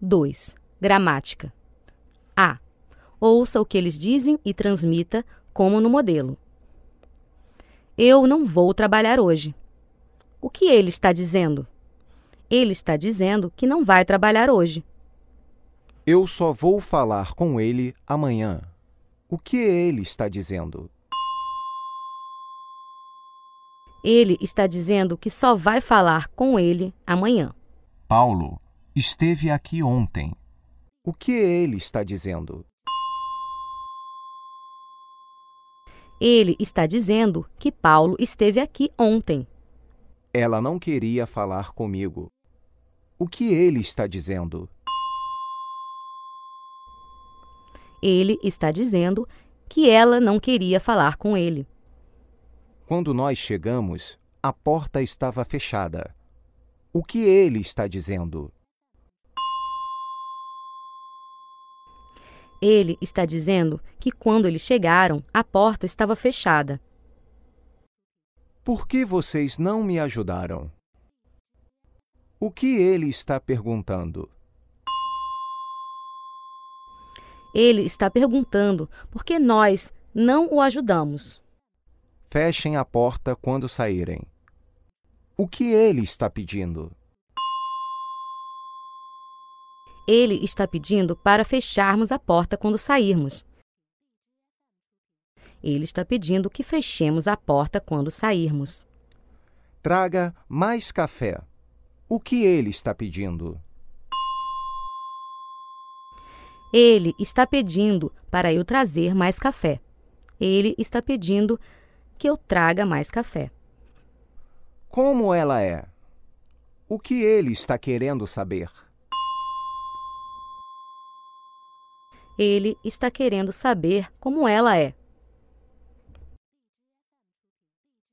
2. Gramática. A. Ouça o que eles dizem e transmita como no modelo. Eu não vou trabalhar hoje. O que ele está dizendo? Ele está dizendo que não vai trabalhar hoje. Eu só vou falar com ele amanhã. O que ele está dizendo? Ele está dizendo que só vai falar com ele amanhã. Paulo esteve aqui ontem. O que ele está dizendo? Ele está dizendo que Paulo esteve aqui ontem. Ela não queria falar comigo. O que ele está dizendo? Ele está dizendo que ela não queria falar com ele. Quando nós chegamos, a porta estava fechada. O que ele está dizendo? Ele está dizendo que quando eles chegaram, a porta estava fechada. Por que vocês não me ajudaram? O que ele está perguntando? Ele está perguntando por que nós não o ajudamos. Fechem a porta quando saírem. O que ele está pedindo? Ele está pedindo para fecharmos a porta quando sairmos. Ele está pedindo que fechemos a porta quando sairmos. Traga mais café. O que ele está pedindo? Ele está pedindo para eu trazer mais café. Ele está pedindo que eu traga mais café. Como ela é? O que ele está querendo saber? Ele está querendo saber como ela é.